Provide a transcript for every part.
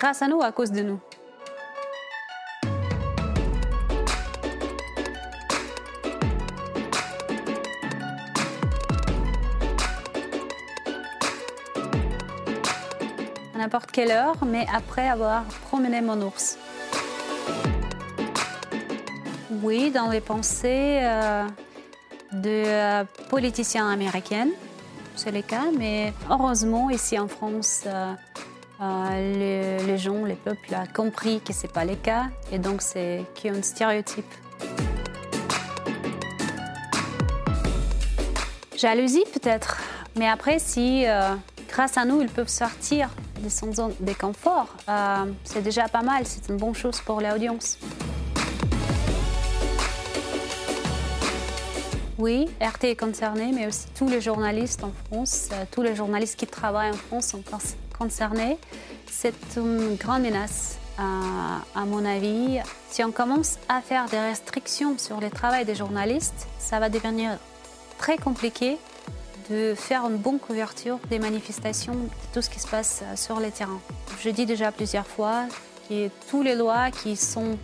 grâce à nous, à cause de nous? À n'importe quelle heure, mais après avoir promené mon ours. Oui, dans les pensées euh, de euh, politiciens américains, c'est le cas, mais heureusement, ici en France, euh, les, les gens, les peuples ont compris que ce n'est pas le cas, et donc c'est un stéréotype. Jalousie peut-être, mais après, si euh, grâce à nous, ils peuvent sortir de son zone de confort, euh, c'est déjà pas mal, c'est une bonne chose pour l'audience. Oui, RT est concerné, mais aussi tous les journalistes en France, euh, tous les journalistes qui travaillent en France sont con- concernés. C'est une grande menace, euh, à mon avis. Si on commence à faire des restrictions sur le travail des journalistes, ça va devenir très compliqué de faire une bonne couverture des manifestations, de tout ce qui se passe euh, sur le terrain. Je dis déjà plusieurs fois que toutes les lois qui sont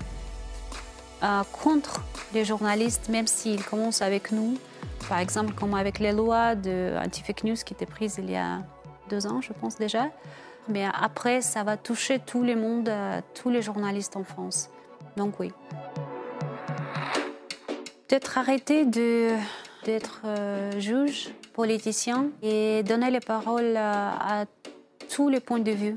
euh, contre les journalistes, même s'ils commencent avec nous. Par exemple, comme avec les lois de anti-fake news qui étaient prises il y a deux ans, je pense déjà. Mais après, ça va toucher tout le monde, euh, tous les journalistes en France. Donc oui. Peut-être arrêter d'être euh, juge, politicien et donner les paroles euh, à tous les points de vue.